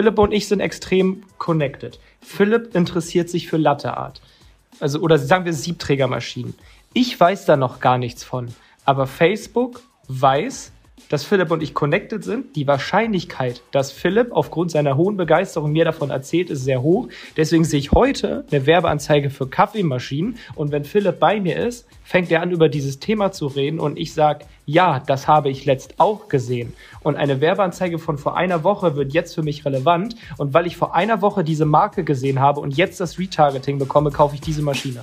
Philipp und ich sind extrem connected. Philipp interessiert sich für Latteart. Also, oder sagen wir Siebträgermaschinen. Ich weiß da noch gar nichts von. Aber Facebook weiß, dass Philipp und ich connected sind. Die Wahrscheinlichkeit, dass Philipp aufgrund seiner hohen Begeisterung mir davon erzählt, ist sehr hoch. Deswegen sehe ich heute eine Werbeanzeige für Kaffeemaschinen. Und wenn Philipp bei mir ist, fängt er an, über dieses Thema zu reden. Und ich sage, ja, das habe ich letzt auch gesehen. Und eine Werbeanzeige von vor einer Woche wird jetzt für mich relevant. Und weil ich vor einer Woche diese Marke gesehen habe und jetzt das Retargeting bekomme, kaufe ich diese Maschine.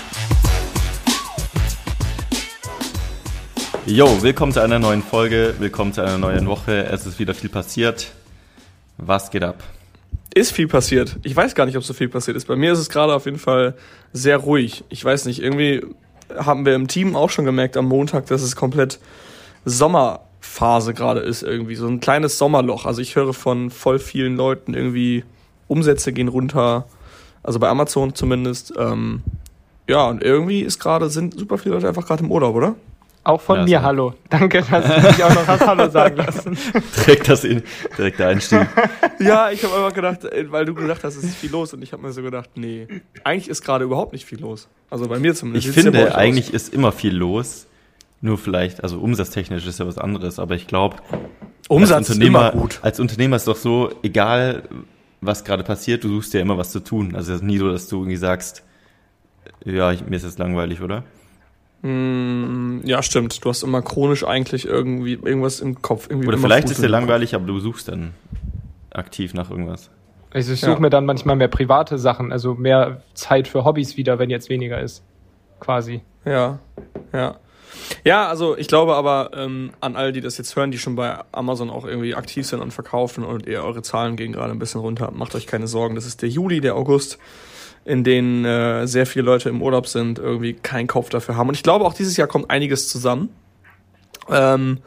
Jo, willkommen zu einer neuen Folge, willkommen zu einer neuen Woche. Es ist wieder viel passiert. Was geht ab? Ist viel passiert. Ich weiß gar nicht, ob so viel passiert ist. Bei mir ist es gerade auf jeden Fall sehr ruhig. Ich weiß nicht, irgendwie haben wir im Team auch schon gemerkt am Montag, dass es komplett Sommerphase gerade ist irgendwie. So ein kleines Sommerloch. Also ich höre von voll vielen Leuten irgendwie, Umsätze gehen runter. Also bei Amazon zumindest. Ähm, ja, und irgendwie ist gerade, sind super viele Leute einfach gerade im Urlaub, oder? Auch von Ja, mir so. Hallo. Danke, dass du mich auch noch hast Hallo sagen lassen. Direkt, das in, direkt der Einstieg. Ja, ich habe einfach gedacht, äh, weil du gesagt hast, es ist viel los und ich habe mir so gedacht, nee, eigentlich ist gerade überhaupt nicht viel los. Also bei mir zumindest. Ich finde, aus? eigentlich ist immer viel los. Nur vielleicht, also umsatztechnisch ist ja was anderes, aber ich glaube, Umsatz als ist Unternehmer, immer gut. als Unternehmer ist doch so, egal was gerade passiert, du suchst ja immer was zu tun. Also es ist nie so, dass du irgendwie sagst, ja, ich, mir ist jetzt langweilig, oder? Mm, ja, stimmt. Du hast immer chronisch eigentlich irgendwie irgendwas im Kopf. Irgendwie Oder vielleicht ist dir langweilig, aber du suchst dann aktiv nach irgendwas. Also ich suche Ja. mir dann manchmal mehr private Sachen, also mehr Zeit für Hobbys wieder, wenn jetzt weniger ist. Quasi. Ja, ja. Ja, also ich glaube aber ähm, an all die das jetzt hören, die schon bei Amazon auch irgendwie aktiv sind und verkaufen und ihr eure Zahlen gehen gerade ein bisschen runter, macht euch keine Sorgen. Das ist der Juli, der August, in denen äh, sehr viele Leute im Urlaub sind, irgendwie keinen Kopf dafür haben. Und ich glaube auch dieses Jahr kommt einiges zusammen. Ähm,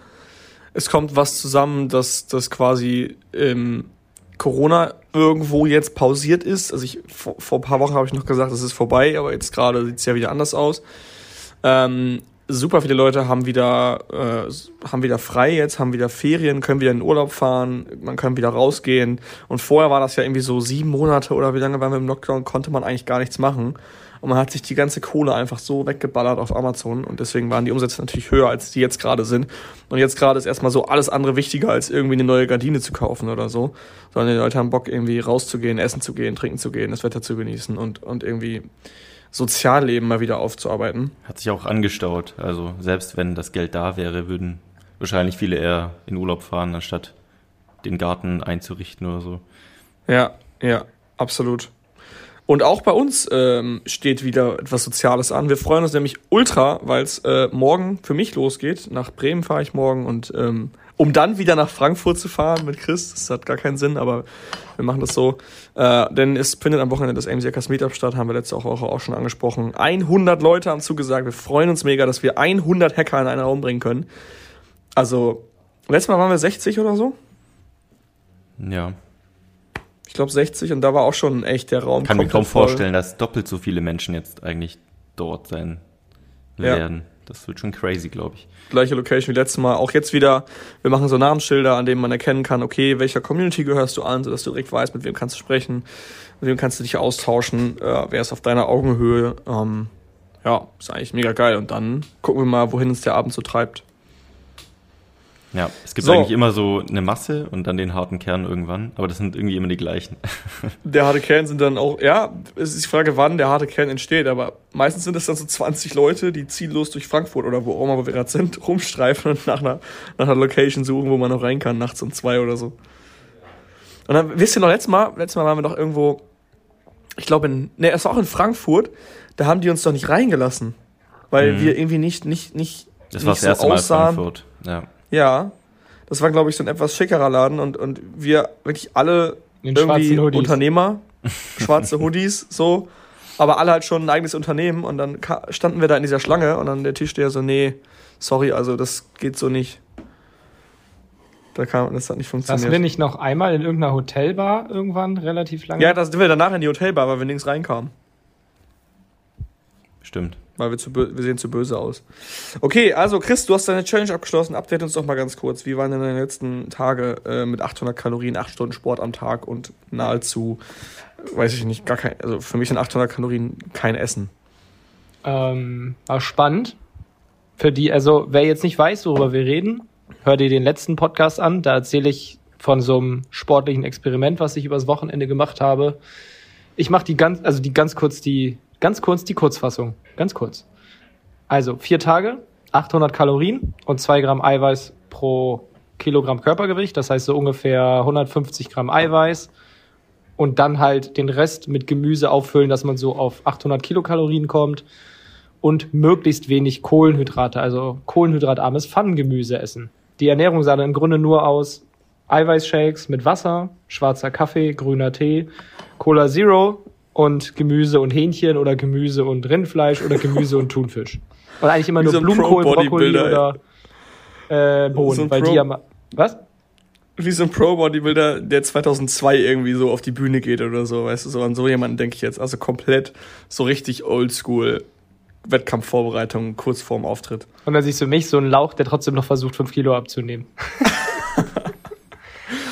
es kommt was zusammen, dass das quasi ähm, Corona irgendwo jetzt pausiert ist. Also ich vor, vor ein paar Wochen habe ich noch gesagt, es ist vorbei, aber jetzt gerade sieht es ja wieder anders aus. Ähm, super viele Leute haben wieder, äh, haben wieder frei jetzt, haben wieder Ferien, können wieder in den Urlaub fahren, man kann wieder rausgehen. Und vorher war das ja irgendwie so sieben Monate oder wie lange waren wir im Lockdown, konnte man eigentlich gar nichts machen. Und man hat sich die ganze Kohle einfach so weggeballert auf Amazon und deswegen waren die Umsätze natürlich höher, als die jetzt gerade sind. Und jetzt gerade ist erstmal so alles andere wichtiger, als irgendwie eine neue Gardine zu kaufen oder so. Sondern die Leute haben Bock, irgendwie rauszugehen, essen zu gehen, trinken zu gehen, das Wetter zu genießen und, und irgendwie Sozialleben mal wieder aufzuarbeiten. Hat sich auch angestaut. Also selbst wenn das Geld da wäre, würden wahrscheinlich viele eher in Urlaub fahren, anstatt den Garten einzurichten oder so. Ja, ja, absolut. Und auch bei uns ähm, steht wieder etwas Soziales an. Wir freuen uns nämlich ultra, weil es äh, morgen für mich losgeht. Nach Bremen fahre ich morgen und ähm, um dann wieder nach Frankfurt zu fahren mit Chris, das hat gar keinen Sinn, aber wir machen das so. Äh, denn es findet am Wochenende das AMC Hackers Meetup statt, haben wir letzte Woche auch schon angesprochen. 100 Leute haben zugesagt. Wir freuen uns mega, dass wir 100 Hacker in einen Raum bringen können. Also, letztes Mal waren wir 60 oder so. Ja, Ich glaube 60 und da war auch schon echt der Raum. kann mir kaum voll. vorstellen, dass doppelt so viele Menschen jetzt eigentlich dort sein Ja. Das wird schon crazy, glaube ich. gleiche Location wie letztes Mal. Auch jetzt wieder, wir machen so Namensschilder, an denen man erkennen kann, okay, welcher Community gehörst du an, sodass du direkt weißt, mit wem kannst du sprechen, mit wem kannst du dich austauschen, äh, wer ist auf deiner Augenhöhe. Ähm, ja, ist eigentlich mega geil. Und dann gucken wir mal, wohin uns der Abend so treibt. Ja, es gibt So. eigentlich immer so eine Masse und dann den harten Kern irgendwann, aber das sind irgendwie immer die gleichen. Der harte Kern sind dann auch, ja, es ist die Frage, wann der harte Kern entsteht, aber meistens sind es dann so 20 Leute, die ziellos durch Frankfurt oder wo auch immer wir gerade sind, rumstreifen und nach einer, nach einer Location suchen, wo man noch rein kann, nachts um zwei oder so. Und dann, wisst ihr noch, letztes Mal, letztes Mal waren wir doch irgendwo ich glaube, in, ne, es war auch in Frankfurt, da haben die uns doch nicht reingelassen. Weil Mhm. wir irgendwie nicht, nicht, nicht, Das nicht war das so erste Mal aussahen. Frankfurt. Ja. Ja. Das war, glaube ich, so ein etwas schickerer Laden und, und wir wirklich alle In irgendwie. Unternehmer, schwarze Hoodies, so, aber alle halt schon ein eigenes Unternehmen und dann standen wir da in dieser Schlange und dann der Tischsteher so, nee, sorry, also das geht so nicht. Da kam, das hat nicht Das funktioniert. wir nicht noch einmal in irgendeiner Hotelbar irgendwann relativ lange? ja, da sind wir danach in die Hotelbar, weil wir nirgends reinkamen. Stimmt. Weil wir, zu wir sehen zu böse aus. Okay, also Chris, du hast deine Challenge abgeschlossen. Update uns doch mal ganz kurz. Wie waren denn deine letzten Tage äh, mit 800 Kalorien, 8 Stunden Sport am Tag und nahezu, weiß ich nicht, gar kein, also für mich sind 800 Kalorien kein Essen. Ähm, war spannend. Für die, also wer jetzt nicht weiß, worüber wir reden, hör dir den letzten Podcast an. Da erzähle ich von so einem sportlichen Experiment, was ich übers Wochenende gemacht habe. Ich mache die ganz, also die ganz kurz die, ganz kurz die Kurzfassung, ganz kurz. Also vier Tage, 800 Kalorien und zwei Gramm Eiweiß pro Kilogramm Körpergewicht. Das heißt so ungefähr 150 Gramm Eiweiß und dann halt den Rest mit Gemüse auffüllen, dass man so auf 800 Kilokalorien kommt und möglichst wenig Kohlenhydrate, also kohlenhydratarmes Pfannengemüse essen. Die Ernährung sah dann im Grunde nur aus Eiweißshakes mit Wasser, schwarzer Kaffee, grüner Tee, Cola Zero und Gemüse und Hähnchen oder Gemüse und Rindfleisch oder Gemüse und Thunfisch. Und eigentlich immer Wie nur so ein Blumenkohl, Brokkoli oder äh, Bohnen, So weil Pro- die ja Was? Wie so ein Pro-Bodybuilder, der 2002 irgendwie so auf die Bühne geht oder so, weißt du, so an so jemanden denke ich jetzt. Also komplett so richtig oldschool Wettkampfvorbereitung kurz vorm Auftritt. Und dann siehst du mich, so ein Lauch, der trotzdem noch versucht, fünf Kilo abzunehmen.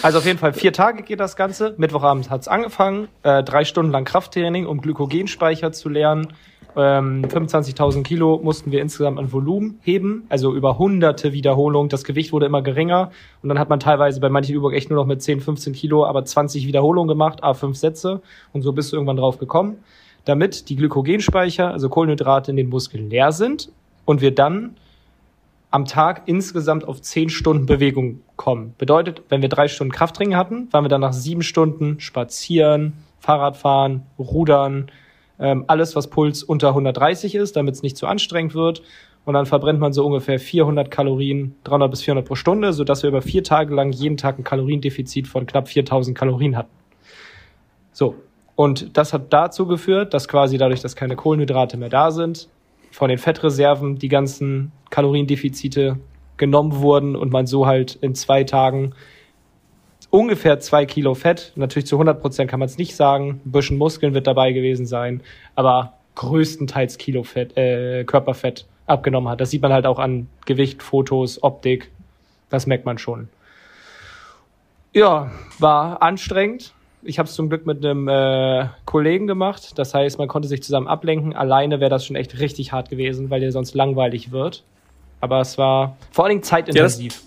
also auf jeden Fall vier Tage geht das Ganze. Mittwochabend hat's angefangen. Äh, drei Stunden lang Krafttraining, um Glykogenspeicher zu lernen. Ähm, 25.000 Kilo mussten wir insgesamt an Volumen heben, also über hunderte Wiederholungen. Das Gewicht wurde immer geringer und dann hat man teilweise bei manchen Übungen echt nur noch mit 10, 15 Kilo, aber 20 Wiederholungen gemacht, a fünf Sätze und so bist du irgendwann drauf gekommen. Damit die Glykogenspeicher, also Kohlenhydrate in den Muskeln leer sind und wir dann am Tag insgesamt auf 10 Stunden Bewegung kommen. Bedeutet, wenn wir drei Stunden Krafttraining hatten, waren wir dann nach sieben Stunden spazieren, Fahrradfahren, Rudern, ähm, alles, was Puls unter 130 ist, damit es nicht zu anstrengend wird. Und dann verbrennt man so ungefähr 400 Kalorien, 300 bis 400 pro Stunde, sodass wir über vier Tage lang jeden Tag ein Kaloriendefizit von knapp 4000 Kalorien hatten. So. Und das hat dazu geführt, dass quasi dadurch, dass keine Kohlenhydrate mehr da sind, von den Fettreserven die ganzen Kaloriendefizite genommen wurden und man so halt in zwei Tagen ungefähr zwei Kilo Fett, natürlich zu 100 Prozent kann man es nicht sagen, ein bisschen Muskeln wird dabei gewesen sein, aber größtenteils Kilo Fett, äh, Körperfett abgenommen hat. Das sieht man halt auch an Gewicht, Fotos, Optik, das merkt man schon. Ja, war anstrengend. Ich habe es zum Glück mit einem äh, Kollegen gemacht. Das heißt, man konnte sich zusammen ablenken. Alleine wäre das schon echt richtig hart gewesen, weil dir sonst langweilig wird. Aber es war vor allen Dingen zeitintensiv.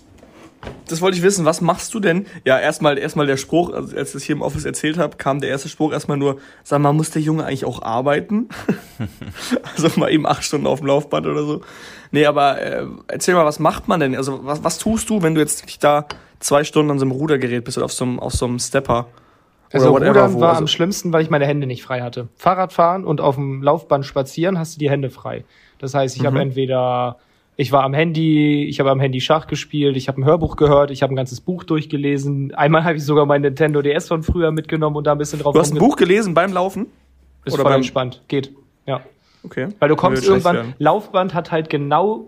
Das wollte ich wissen, was machst du denn? Ja, erstmal erstmal der Spruch, also als ich das hier im Office erzählt habe, kam der erste Spruch erstmal nur, sag mal, muss der Junge eigentlich auch arbeiten? also mal eben acht Stunden auf dem Laufband oder so. Nee, aber äh, erzähl mal, was macht man denn? Also was, was tust du, wenn du jetzt wirklich da zwei Stunden an so einem Rudergerät bist oder auf so einem, auf so einem Stepper? Also whatever, Rudern wo- war also- am schlimmsten, weil ich meine Hände nicht frei hatte. Fahrradfahren und auf dem Laufband spazieren hast du die Hände frei. Das heißt, ich Mhm. habe entweder ich war am Handy, ich habe am Handy Schach gespielt, ich habe ein Hörbuch gehört, ich habe ein ganzes Buch durchgelesen. Einmal habe ich sogar mein Nintendo DS von früher mitgenommen und da ein bisschen drauf Du hast ein Buch gelesen beim Laufen? Ist oder voll beim- entspannt. Geht. Ja. Okay. Weil du kommst irgendwann. Laufband hat halt genau,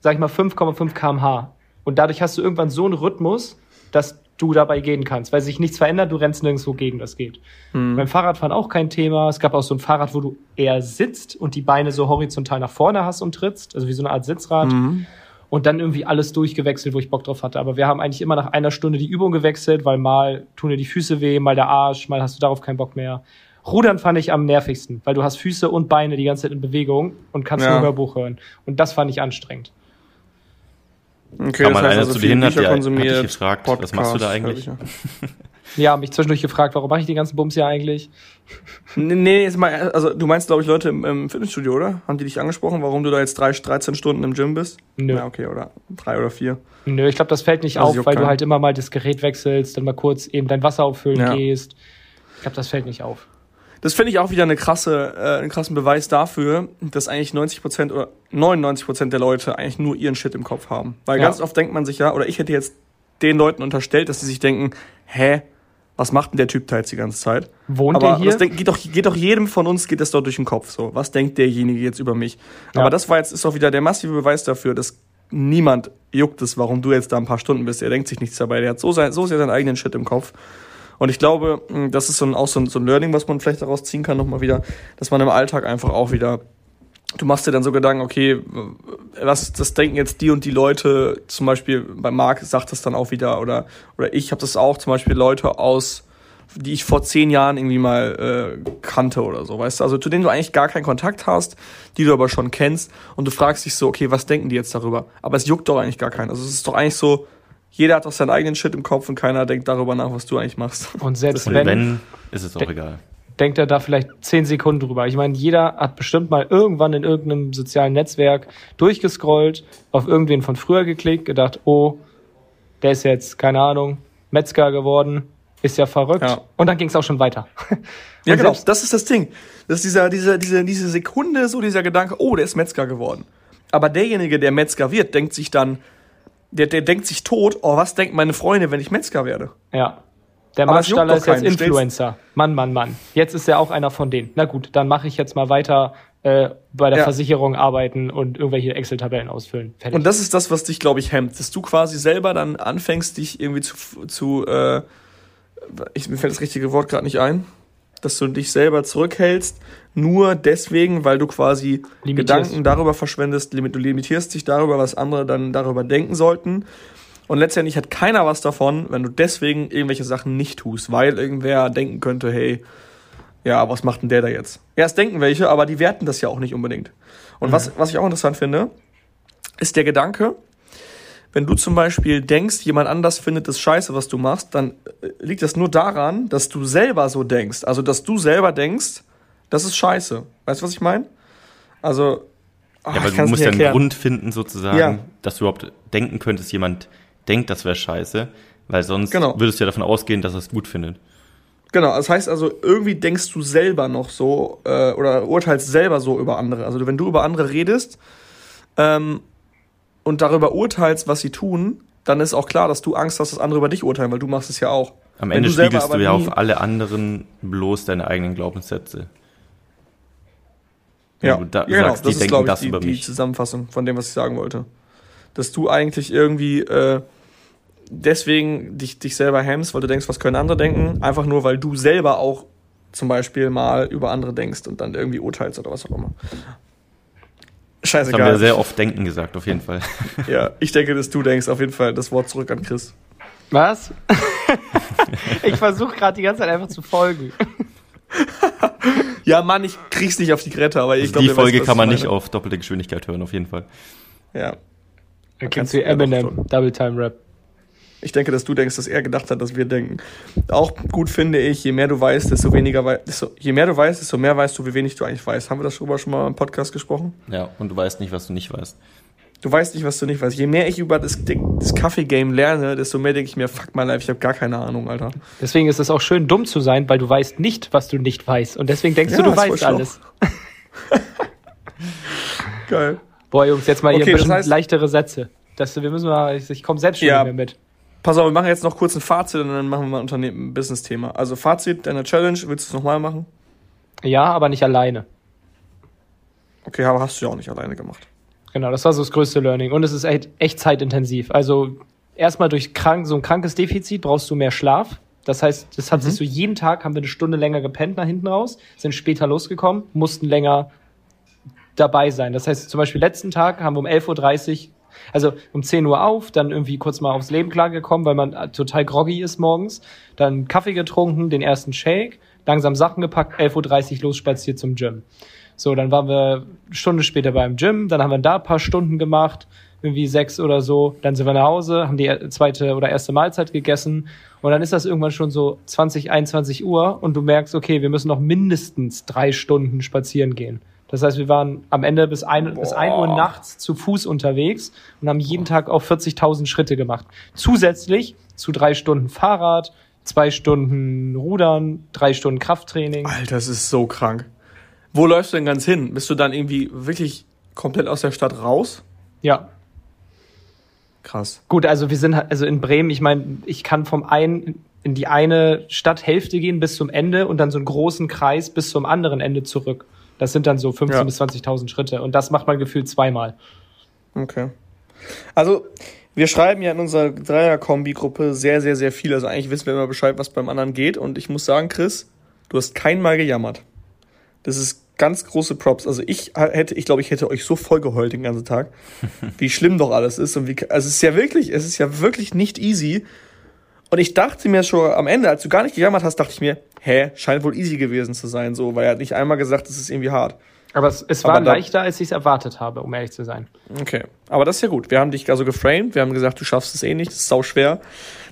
sag ich mal, 5,5 kmh. Und dadurch hast du irgendwann so einen Rhythmus, dass du dabei gehen kannst, weil sich nichts verändert, du rennst nirgendwo gegen das geht. Hm. Beim Fahrradfahren auch kein Thema. Es gab auch so ein Fahrrad, wo du eher sitzt und die Beine so horizontal nach vorne hast und trittst, also wie so eine Art Sitzrad. Mhm. Und dann irgendwie alles durchgewechselt, wo ich Bock drauf hatte. Aber wir haben eigentlich immer nach einer Stunde die Übung gewechselt, weil mal tun dir die Füße weh, mal der Arsch, mal hast du darauf keinen Bock mehr. Rudern fand ich am nervigsten, weil du hast Füße und Beine die ganze Zeit in Bewegung und kannst Ja. nur Hörbuch hören. Und das fand ich anstrengend. Okay, Kam mal einer also zu dir hin, hat Bücher dir- hat dich konsumiert, gefragt, was machst du da eigentlich? Ja, mich zwischendurch gefragt, warum mache ich die ganzen Bums hier eigentlich? Nee, nee, jetzt mal, also du meinst, glaube ich, Leute im, im Fitnessstudio, oder? Haben die dich angesprochen, warum du da jetzt drei, 13 Stunden im Gym bist? Nö. Ja, okay, oder drei oder vier. Nö, ich glaube, das fällt nicht Also auf, weil du keinen. halt immer mal das Gerät wechselst, dann mal kurz eben dein Wasser auffüllen Ja. gehst. Ich glaube, das fällt nicht auf. Das finde ich auch wieder eine krasse, äh, einen krassen Beweis dafür, dass eigentlich 90% oder 99% der Leute eigentlich nur ihren Shit im Kopf haben. Weil Ja. ganz oft denkt man sich ja, oder ich hätte jetzt den Leuten unterstellt, dass sie sich denken, hä, was macht denn der Typ da jetzt die ganze Zeit? Wohnt Aber der hier? das denk, geht, doch, geht doch jedem von uns geht das dort durch den Kopf. So, was denkt derjenige jetzt über mich? Ja. Aber das war jetzt ist auch wieder der massive Beweis dafür, dass niemand juckt es, warum du jetzt da ein paar Stunden bist. Er denkt sich nichts dabei. Der hat so, sein, so sehr seinen eigenen Shit im Kopf. Und ich glaube, mh, das ist so ein, auch so ein, so ein Learning, was man vielleicht daraus ziehen kann, nochmal wieder, dass man im Alltag einfach auch wieder, du machst dir dann so Gedanken, okay, was, das denken jetzt die und die Leute, zum Beispiel bei Marc sagt das dann auch wieder, oder, oder ich habe das auch, zum Beispiel Leute aus, die ich vor zehn Jahren irgendwie mal äh, kannte oder so, weißt du, also zu denen du eigentlich gar keinen Kontakt hast, die du aber schon kennst und du fragst dich so, okay, was denken die jetzt darüber? Aber es juckt doch eigentlich gar keinen. Also es ist doch eigentlich so, jeder hat doch seinen eigenen Shit im Kopf und keiner denkt darüber nach, was du eigentlich machst. Und selbst Und wenn, wenn, ist es auch egal. denkt er da vielleicht zehn Sekunden drüber. Ich meine, jeder hat bestimmt mal irgendwann in irgendeinem sozialen Netzwerk durchgescrollt, auf irgendwen von früher geklickt, gedacht, oh, der ist jetzt, keine Ahnung, Metzger geworden, ist ja verrückt. Ja. Und dann ging es auch schon weiter. Ja, Und genau, selbst- das ist das Ding. Das ist dieser, dieser, diese, diese Sekunde, so dieser Gedanke, oh, der ist Metzger geworden. Aber derjenige, der Metzger wird, denkt sich dann, der, der denkt sich tot, oh, was denken meine Freunde, wenn ich Metzger werde? Ja. Der doch ist jetzt keinen. Influencer. Mann, Mann, Mann. Jetzt ist er auch einer von denen. Na gut, dann mache ich jetzt mal weiter äh, bei der Ja. Versicherung arbeiten und irgendwelche Excel-Tabellen ausfüllen. Fertig. Und das ist das, was dich, glaube ich, hemmt. Dass du quasi selber dann anfängst, dich irgendwie zu, zu äh, ich, mir fällt das richtige Wort gerade nicht ein, dass du dich selber zurückhältst, nur deswegen, weil du quasi Limitierst. Gedanken darüber verschwendest, du limitierst dich darüber, was andere dann darüber denken sollten. Und letztendlich hat keiner was davon, wenn du deswegen irgendwelche Sachen nicht tust, weil irgendwer denken könnte, hey, ja, was macht denn der da jetzt? Ja, es denken welche, aber die werten das ja auch nicht unbedingt. Und was, was ich auch interessant finde, ist der Gedanke, wenn du zum Beispiel denkst, jemand anders findet das scheiße, was du machst, dann äh, liegt das nur daran, dass du selber so denkst. Also, dass du selber denkst, das ist scheiße. Weißt du, was ich meine? Also, ah, Ja, aber ich du musst ja einen. Grund finden, sozusagen, Ja. dass du überhaupt denken könntest, jemand denkt, das wäre scheiße, weil sonst Genau. würdest du ja davon ausgehen, dass er es gut findet. Genau, das heißt also, irgendwie denkst du selber noch so äh, oder urteilst selber so über andere. Also wenn du über andere redest ähm, und darüber urteilst, was sie tun, dann ist auch klar, dass du Angst hast, dass andere über dich urteilen, weil du machst es ja auch. Am Wenn Ende du spiegelst du ja auf alle anderen bloß deine eigenen Glaubenssätze. Wenn Ja, du da ja genau, sagst, das ist, glaube ich, das die, über die. Zusammenfassung von dem, was ich sagen wollte. Dass du eigentlich irgendwie äh, deswegen dich, dich selber hemmst, weil du denkst, was können andere denken, einfach nur, weil du selber auch zum Beispiel mal über andere denkst und dann irgendwie urteilst oder was auch immer. Das haben wir Scheißegal. sehr oft denken gesagt, auf jeden Fall. Ja, ich denke, dass du denkst, auf jeden Fall das Wort zurück an Chris. Was? ich versuche gerade die ganze Zeit einfach zu folgen. Ja, Mann, ich krieg's nicht auf die Grette, aber ich Also glaube, die weiß, Folge was kann ich man nicht auf doppelte Geschwindigkeit hören, auf jeden Fall. Ja. Da kannst kennst du Eminem. Double Time Rap. Ich denke, dass du denkst, dass er gedacht hat, dass wir denken. Auch gut finde ich, je mehr du weißt, desto weniger weißt, je mehr du weißt, desto mehr weißt du, wie wenig du eigentlich weißt. Haben wir darüber schon mal im Podcast gesprochen? Ja, und du weißt nicht, was du nicht weißt. Du weißt nicht, was du nicht weißt. Je mehr ich über das, das Kaffee-Game lerne, desto mehr denke ich mir, fuck my life, ich habe gar keine Ahnung, Alter. Deswegen ist es auch schön, dumm zu sein, weil du weißt nicht, was du nicht weißt. Und deswegen denkst Ja, du, du weißt alles. Geil. Boah, Jungs, jetzt mal hier Okay, ein das bisschen heißt- leichtere Sätze. Das, wir müssen mal, ich, ich komme selbst schon Ja. nicht mehr mit. Pass auf, wir machen jetzt noch kurz ein Fazit und dann machen wir mal ein Unternehmen, ein Business-Thema. Also Fazit deiner Challenge, willst du es nochmal machen? Ja, aber nicht alleine. Okay, aber hast du ja auch nicht alleine gemacht. Genau, das war so das größte Learning. Und es ist echt, echt zeitintensiv. Also erstmal durch krank, so ein krankes Defizit brauchst du mehr Schlaf. Das heißt, das hat sich so jeden Tag, haben wir eine Stunde länger gepennt nach hinten raus, sind später losgekommen, mussten länger dabei sein. Das heißt, zum Beispiel letzten Tag haben wir um 11.30 Uhr, also um 10 Uhr auf, dann irgendwie kurz mal aufs Leben klargekommen, weil man äh, total groggy ist morgens, dann Kaffee getrunken, den ersten Shake, langsam Sachen gepackt, 11.30 Uhr losspaziert zum Gym. So, dann waren wir eine Stunde später beim Gym, dann haben wir da ein paar Stunden gemacht, irgendwie sechs oder so. Dann sind wir nach Hause, haben die zweite oder erste Mahlzeit gegessen und dann ist das irgendwann schon so 20, 21 Uhr und du merkst, okay, wir müssen noch mindestens drei Stunden spazieren gehen. Das heißt, wir waren am Ende bis ein, bis ein Uhr nachts zu Fuß unterwegs und haben jeden Tag auch 40.000 Schritte gemacht. Zusätzlich zu drei Stunden Fahrrad, zwei Stunden Rudern, drei Stunden Krafttraining. Alter, das ist so krank. Wo läufst du denn ganz hin? Bist du dann irgendwie wirklich komplett aus der Stadt raus? Ja. Krass. Gut, also wir sind halt- also in Bremen, ich meine, ich kann vom einen in die eine Stadthälfte gehen bis zum Ende und dann so einen großen Kreis bis zum anderen Ende zurück. Das sind dann so 15.000 Ja. bis 20.000 Schritte und das macht man gefühlt zweimal. Okay. Also, wir schreiben ja in unserer Dreier-Kombi-Gruppe sehr, sehr, sehr viel. Also eigentlich wissen wir immer Bescheid, was beim anderen geht. Und ich muss sagen, Chris, du hast kein Mal gejammert. Das ist ganz große Props. Also ich hätte, ich glaube, ich hätte euch so voll geheult den ganzen Tag, wie schlimm doch alles ist. Und wie, also es ist ja wirklich, es ist ja wirklich nicht easy. Und ich dachte mir schon am Ende, als du gar nicht gejammert hast, dachte ich mir, hä, scheint wohl easy gewesen zu sein, so, weil er hat nicht einmal gesagt, es ist irgendwie hart. Aber es, es Aber war da- leichter, als ich es erwartet habe, um ehrlich zu sein. Okay, aber das ist ja gut. Wir haben dich also geframed, wir haben gesagt, du schaffst es eh nicht, das ist sau schwer.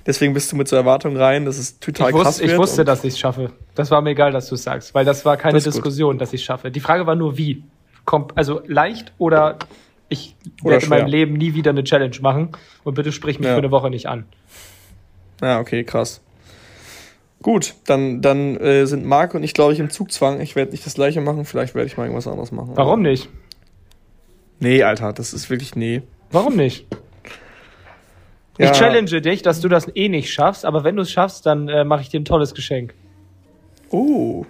Deswegen bist du mit zur Erwartung rein, dass es total Ich, krass wusste, ich wird. wusste, und- dass ich es schaffe. Das war mir egal, dass du es sagst, weil das war keine Das ist gut. Diskussion, dass ich es schaffe. Die Frage war nur, wie. Kommt, also leicht oder ich Oder werde in meinem. Leben nie wieder eine Challenge machen und bitte sprich mich Ja. für eine Woche nicht an. Ja, okay, krass. Gut, dann, dann äh, sind Marc und ich, glaube ich, im Zugzwang. Ich werde nicht das gleiche machen, vielleicht werde ich mal irgendwas anderes machen. Warum nicht? Nee, Alter, das ist wirklich nee. Warum nicht? Ja, Ich challenge dich, dass du das eh nicht schaffst, aber wenn du es schaffst, dann äh, mache ich dir ein tolles Geschenk. Oh.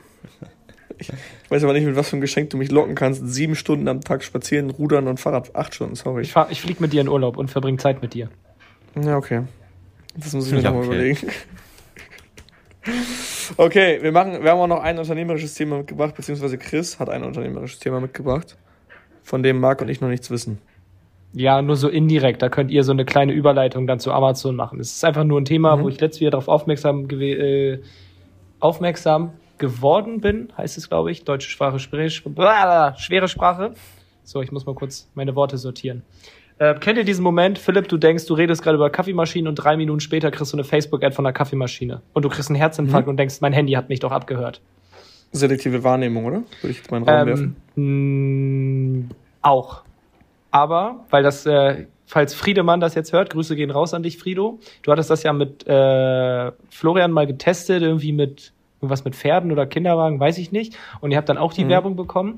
Ich weiß aber nicht, mit was für ein Geschenk du mich locken kannst. Sieben Stunden am Tag spazieren, rudern und Fahrrad. Acht Stunden, sorry. Ich, fahr- ich fliege mit dir in Urlaub und verbringe Zeit mit dir. Ja, okay. Das muss ich mir Ja, nochmal okay. überlegen. Okay, wir machen, wir haben auch noch ein unternehmerisches Thema mitgebracht, beziehungsweise Chris hat ein unternehmerisches Thema mitgebracht, von dem Marc und ich noch nichts wissen. Ja, nur so indirekt. Da könnt ihr so eine kleine Überleitung dann zu Amazon machen. Es ist einfach nur ein Thema, Mhm. wo ich letztes wieder darauf aufmerksam, äh, aufmerksam geworden bin, heißt es, glaube ich. Deutsche Sprache, schwere, schwere Sprache. So, ich muss mal kurz meine Worte sortieren. Äh, kennt ihr diesen Moment, Philipp, du denkst, du redest gerade über Kaffeemaschinen und drei Minuten später kriegst du eine Facebook-Ad von einer Kaffeemaschine. Und du kriegst einen Herzinfarkt und denkst, mein Handy hat mich doch abgehört. Selektive Wahrnehmung, oder? Würde ich jetzt mal in den Raum werfen. Ähm, mh, auch. Aber, weil das, äh, falls Friedemann das jetzt hört, Grüße gehen raus an dich, Friedo. Du hattest das ja mit äh, Florian mal getestet, irgendwie mit irgendwas mit Pferden oder Kinderwagen, weiß ich nicht. Und ihr habt dann auch die Mhm. Werbung bekommen.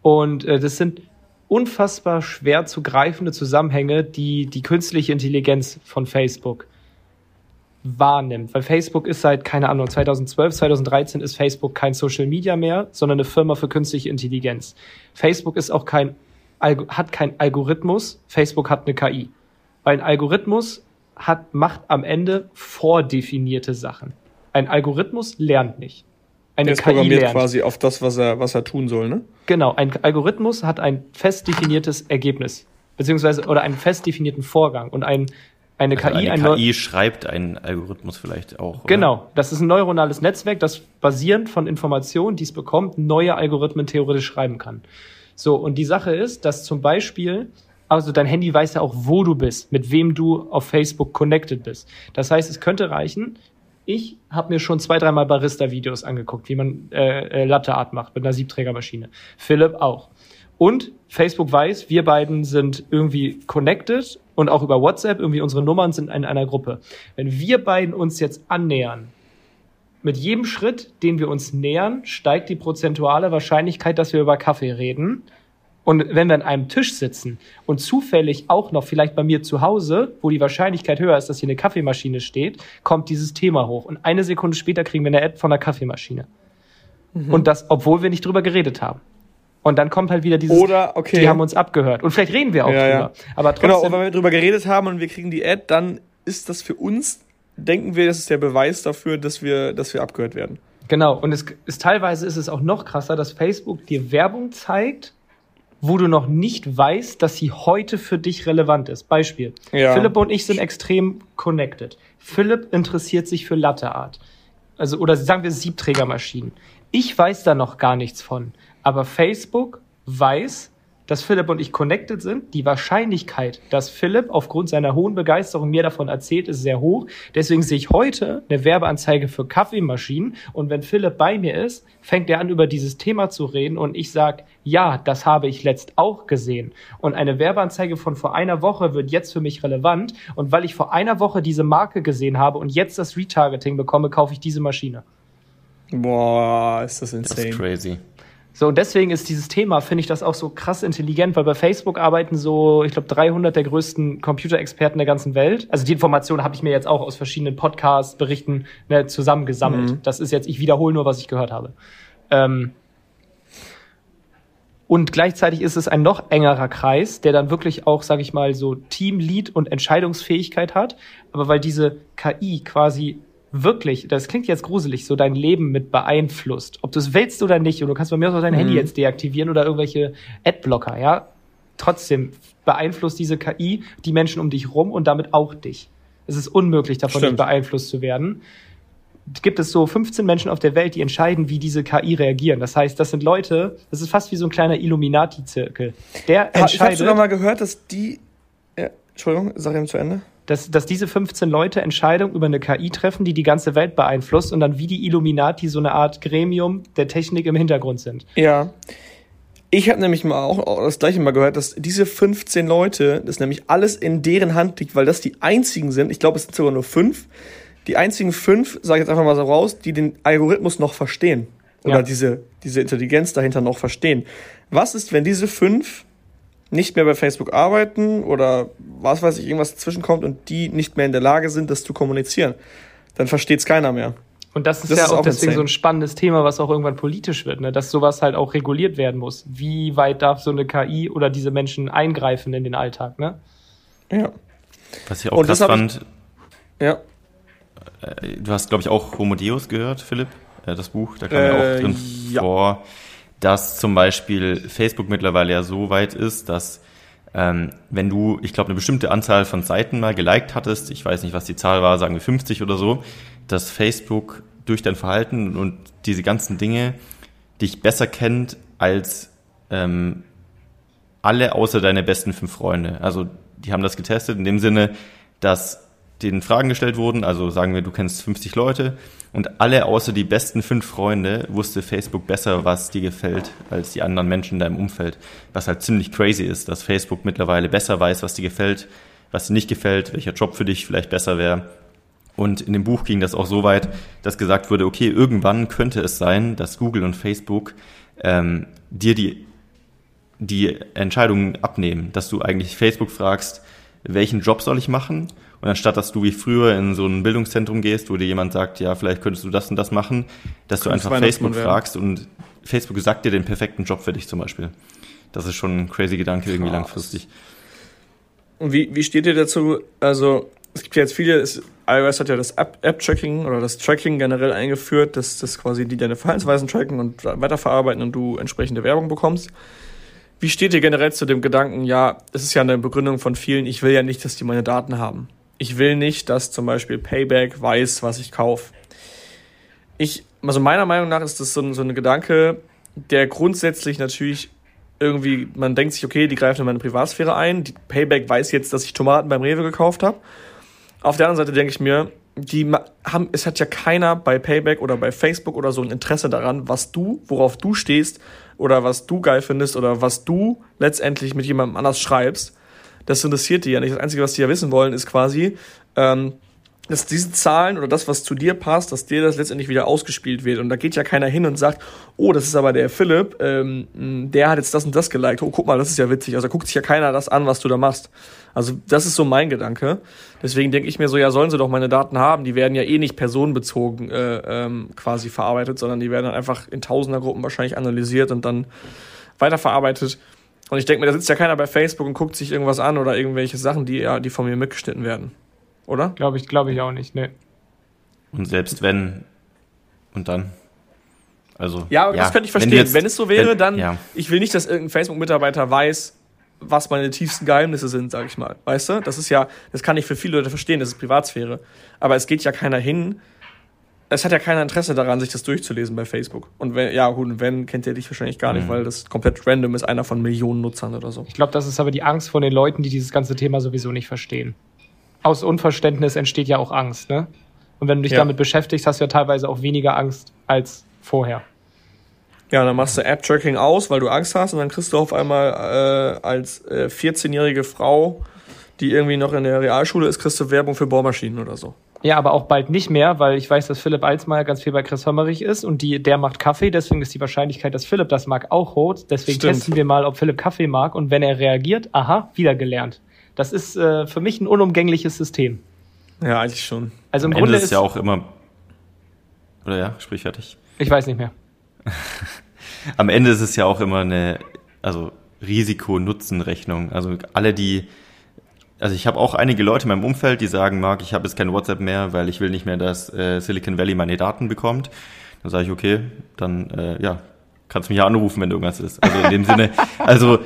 Und äh, das sind unfassbar schwer zu greifende Zusammenhänge, die die künstliche Intelligenz von Facebook wahrnimmt. Weil Facebook ist seit, keine Ahnung, 2012, 2013 ist Facebook kein Social Media mehr, sondern eine Firma für künstliche Intelligenz. Facebook ist auch kein, hat kein Algorithmus, Facebook hat eine KI. Weil ein Algorithmus hat, macht am Ende vordefinierte Sachen. Ein Algorithmus lernt nicht. Eine Der ist KI programmiert lernt. quasi auf das, was er, was er tun soll, ne? Genau, ein Algorithmus hat ein fest definiertes Ergebnis, beziehungsweise oder einen fest definierten Vorgang und ein, eine Also KI, ein eine Neu- KI schreibt einen Algorithmus vielleicht auch. Oder? Genau, das ist ein neuronales Netzwerk, das basierend von Informationen, die es bekommt, neue Algorithmen theoretisch schreiben kann. So, und die Sache ist, dass zum Beispiel, also dein Handy weiß ja auch, wo du bist, mit wem du auf Facebook connected bist. Das heißt, es könnte reichen, ich habe mir schon zwei, dreimal Barista-Videos angeguckt, wie man äh, äh, Latte Art macht mit einer Siebträgermaschine. Philipp auch. Und Facebook weiß, wir beiden sind irgendwie connected und auch über WhatsApp, irgendwie unsere Nummern sind in einer Gruppe. Wenn wir beiden uns jetzt annähern, mit jedem Schritt, den wir uns nähern, steigt die prozentuale Wahrscheinlichkeit, dass wir über Kaffee reden. Und wenn wir an einem Tisch sitzen und zufällig auch noch vielleicht bei mir zu Hause, wo die Wahrscheinlichkeit höher ist, dass hier eine Kaffeemaschine steht, kommt dieses Thema hoch. Und eine Sekunde später kriegen wir eine Ad von der Kaffeemaschine. Und das, obwohl wir nicht drüber geredet haben. Und dann kommt halt wieder dieses, Oder, okay. die haben uns abgehört. Und vielleicht reden wir auch Ja, ja. drüber. Aber trotzdem, Genau, und wenn wir drüber geredet haben und wir kriegen die Ad, dann ist das für uns, denken wir, das ist der Beweis dafür, dass wir, dass wir abgehört werden. Genau, und es ist teilweise ist es auch noch krasser, dass Facebook dir Werbung zeigt, wo du noch nicht weißt, dass sie heute für dich relevant ist. Beispiel. Ja. Philipp und ich sind extrem connected. Philipp interessiert sich für Latte Art. Also, oder sagen wir Siebträgermaschinen. Ich weiß da noch gar nichts von. Aber Facebook weiß, dass Philipp und ich connected sind. Die Wahrscheinlichkeit, dass Philipp aufgrund seiner hohen Begeisterung mir davon erzählt, ist sehr hoch. Deswegen sehe ich heute eine Werbeanzeige für Kaffeemaschinen. Und wenn Philipp bei mir ist, fängt er an, über dieses Thema zu reden. Und ich sage, ja, das habe ich letzt auch gesehen. Und eine Werbeanzeige von vor einer Woche wird jetzt für mich relevant. Und weil ich vor einer Woche diese Marke gesehen habe und jetzt das Retargeting bekomme, kaufe ich diese Maschine. Boah, ist das insane. Das ist crazy. So, und deswegen ist dieses Thema, finde ich das auch so krass intelligent, weil bei Facebook arbeiten so, ich glaube, 300 der größten Computerexperten der ganzen Welt. Also die Information habe ich mir jetzt auch aus verschiedenen Podcasts, Berichten ne, zusammengesammelt. Mhm. Das ist jetzt, ich wiederhole nur, was ich gehört habe. Ähm, und gleichzeitig ist es ein noch engerer Kreis, der dann wirklich auch, sage ich mal, so Teamlead und Entscheidungsfähigkeit hat. Aber weil diese KI quasi wirklich, das klingt jetzt gruselig, so dein Leben mit beeinflusst. Ob du es willst oder nicht, und du kannst bei mir auch dein mhm. Handy jetzt deaktivieren oder irgendwelche Adblocker, ja. Trotzdem beeinflusst diese KI die Menschen um dich rum und damit auch dich. Es ist unmöglich, davon Stimmt. nicht beeinflusst zu werden. Gibt es so 15 Menschen auf der Welt, die entscheiden, wie diese KI reagieren. Das heißt, das sind Leute, das ist fast wie so ein kleiner Illuminati-Zirkel. Der entscheidet. Ich habe sogar mal gehört, dass die. Entschuldigung, sag ihm zu Ende dass, dass diese 15 Leute Entscheidungen über eine KI treffen, die die ganze Welt beeinflusst und dann wie die Illuminati so eine Art Gremium der Technik im Hintergrund sind. Ja. Ich habe nämlich mal auch das gleiche mal gehört, dass diese 15 Leute, das nämlich alles in deren Hand liegt, weil das die einzigen sind, ich glaube es sind sogar nur fünf, die einzigen fünf, sage ich jetzt einfach mal so raus, die den Algorithmus noch verstehen. Oder ja. diese, diese Intelligenz dahinter noch verstehen. Was ist, wenn diese fünf nicht mehr bei Facebook arbeiten oder was weiß ich, irgendwas dazwischenkommt und die nicht mehr in der Lage sind, das zu kommunizieren, dann versteht es keiner mehr. Und das ist das ja ist auch deswegen insane. so ein spannendes Thema, was auch irgendwann politisch wird, ne? dass sowas halt auch reguliert werden muss. Wie weit darf so eine KI oder diese Menschen eingreifen in den Alltag, ne? Ja. Was ich auch und krass fand. Ich, ja. Äh, du hast, glaube ich, auch Homo Deus gehört, Philipp, äh, das Buch, da kam äh, ja auch drin ja. vor dass zum Beispiel Facebook mittlerweile ja so weit ist, dass ähm, wenn du, ich glaube, eine bestimmte Anzahl von Seiten mal geliked hattest, ich weiß nicht, was die Zahl war, sagen wir 50 oder so, dass Facebook durch dein Verhalten und diese ganzen Dinge dich besser kennt als ähm, alle außer deine besten fünf Freunde. Also die haben das getestet in dem Sinne, dass denen Fragen gestellt wurden, also sagen wir, du kennst 50 Leute und alle außer die besten fünf Freunde wusste Facebook besser, was dir gefällt, als die anderen Menschen in deinem Umfeld. Was halt ziemlich crazy ist, dass Facebook mittlerweile besser weiß, was dir gefällt, was dir nicht gefällt, welcher Job für dich vielleicht besser wäre. Und in dem Buch ging das auch so weit, dass gesagt wurde, okay, irgendwann könnte es sein, dass Google und Facebook ähm, dir die, die Entscheidungen abnehmen, dass du eigentlich Facebook fragst, welchen Job soll ich machen? Und anstatt, dass du wie früher in so ein Bildungszentrum gehst, wo dir jemand sagt, ja, vielleicht könntest du das und das machen, dass du einfach Facebook fragst und Facebook sagt dir den perfekten Job für dich zum Beispiel. Das ist schon ein crazy Gedanke irgendwie Krass. langfristig. Und wie, wie steht ihr dazu? Also, es gibt ja jetzt viele, es, iOS hat ja das App-Tracking oder das Tracking generell eingeführt, dass das quasi die deine Verhaltensweisen tracken und weiterverarbeiten und du entsprechende Werbung bekommst. Wie steht ihr generell zu dem Gedanken, ja, es ist ja eine Begründung von vielen, ich will ja nicht, dass die meine Daten haben. Ich will nicht, dass zum Beispiel Payback weiß, was ich kaufe. Ich, also meiner Meinung nach ist das so ein, so ein Gedanke, der grundsätzlich natürlich irgendwie, man denkt sich, okay, die greifen in meine Privatsphäre ein. Die Payback weiß jetzt, dass ich Tomaten beim Rewe gekauft habe. Auf der anderen Seite denke ich mir, die haben, es hat ja keiner bei Payback oder bei Facebook oder so ein Interesse daran, was du, worauf du stehst oder was du geil findest oder was du letztendlich mit jemandem anders schreibst das interessiert die ja nicht. Das Einzige, was die ja wissen wollen, ist quasi, ähm, dass diese Zahlen oder das, was zu dir passt, dass dir das letztendlich wieder ausgespielt wird. Und da geht ja keiner hin und sagt, oh, das ist aber der Philipp, ähm, der hat jetzt das und das geliked. Oh, guck mal, das ist ja witzig. Also da guckt sich ja keiner das an, was du da machst. Also das ist so mein Gedanke. Deswegen denke ich mir so, ja, sollen sie doch meine Daten haben. Die werden ja eh nicht personenbezogen äh, ähm, quasi verarbeitet, sondern die werden dann einfach in Tausendergruppen wahrscheinlich analysiert und dann weiterverarbeitet. Und ich denke mir, da sitzt ja keiner bei Facebook und guckt sich irgendwas an oder irgendwelche Sachen, die, ja, die von mir mitgeschnitten werden. Oder? Glaube ich, glaube ich auch nicht, ne. Und selbst wenn, und dann? Also, ja, ja das könnte ich verstehen. Wenn, jetzt, wenn es so wäre, wenn, dann, ja. ich will nicht, dass irgendein Facebook-Mitarbeiter weiß, was meine tiefsten Geheimnisse sind, sag ich mal. Weißt du? Das ist ja, das kann ich für viele Leute verstehen, das ist Privatsphäre. Aber es geht ja keiner hin es hat ja keiner Interesse daran, sich das durchzulesen bei Facebook. Und wenn, ja, gut, wenn, kennt ihr dich wahrscheinlich gar nicht, mhm. weil das komplett random ist, einer von Millionen Nutzern oder so. Ich glaube, das ist aber die Angst von den Leuten, die dieses ganze Thema sowieso nicht verstehen. Aus Unverständnis entsteht ja auch Angst, ne? Und wenn du dich ja. damit beschäftigst, hast du ja teilweise auch weniger Angst als vorher. Ja, dann machst du App-Tracking aus, weil du Angst hast, und dann kriegst du auf einmal äh, als äh, 14-jährige Frau, die irgendwie noch in der Realschule ist, kriegst du Werbung für Bohrmaschinen oder so. Ja, aber auch bald nicht mehr, weil ich weiß, dass Philipp Alsmeier ganz viel bei Chris Hömmerich ist und die, der macht Kaffee, deswegen ist die Wahrscheinlichkeit, dass Philipp das mag, auch hoch. Deswegen Stimmt. testen wir mal, ob Philipp Kaffee mag und wenn er reagiert, aha, wieder gelernt. Das ist äh, für mich ein unumgängliches System. Ja, eigentlich schon. Also im Am Grunde Ende ist ja auch immer. Oder ja, sprich fertig. Ich weiß nicht mehr. Am Ende ist es ja auch immer eine, also Risiko-Nutzen-Rechnung. Also alle, die also ich habe auch einige Leute in meinem Umfeld, die sagen, Marc, ich habe jetzt kein WhatsApp mehr, weil ich will nicht mehr, dass äh, Silicon Valley meine Daten bekommt. Dann sage ich, okay, dann äh, ja, kannst du mich ja anrufen, wenn irgendwas ist. Also in dem Sinne, also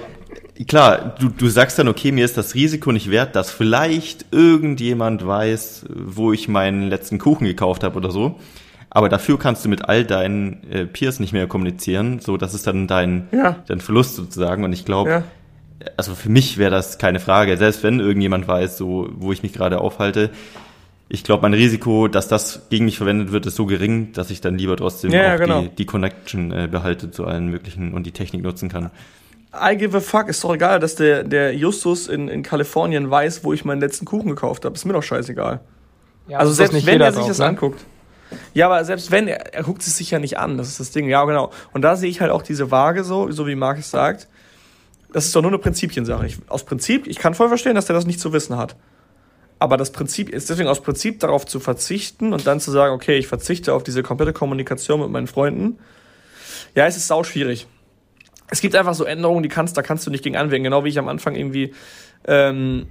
klar, du, du sagst dann, okay, mir ist das Risiko nicht wert, dass vielleicht irgendjemand weiß, wo ich meinen letzten Kuchen gekauft habe oder so. Aber dafür kannst du mit all deinen äh, Peers nicht mehr kommunizieren, so das ist dann dein, ja. dein Verlust sozusagen. Und ich glaube, ja also für mich wäre das keine Frage, selbst wenn irgendjemand weiß, so, wo ich mich gerade aufhalte. Ich glaube, mein Risiko, dass das gegen mich verwendet wird, ist so gering, dass ich dann lieber trotzdem ja, auch genau. die, die Connection äh, behalte zu allen möglichen und die Technik nutzen kann. I give a fuck, ist doch egal, dass der, der Justus in, in Kalifornien weiß, wo ich meinen letzten Kuchen gekauft habe. Ist mir doch scheißegal. Ja, also selbst wenn er sich drauf, das ne? anguckt. Ja, aber selbst wenn, er, er guckt es sich ja nicht an, das ist das Ding. Ja, genau. Und da sehe ich halt auch diese Waage so, so wie Markus sagt das ist doch nur eine Prinzipiensache. Ich, aus Prinzip, ich kann voll verstehen, dass der das nicht zu wissen hat. Aber das Prinzip ist deswegen aus Prinzip darauf zu verzichten und dann zu sagen, okay, ich verzichte auf diese komplette Kommunikation mit meinen Freunden. Ja, es ist sau schwierig. Es gibt einfach so Änderungen, die kannst, da kannst du nicht gegen anwenden. Genau wie ich am Anfang irgendwie ähm,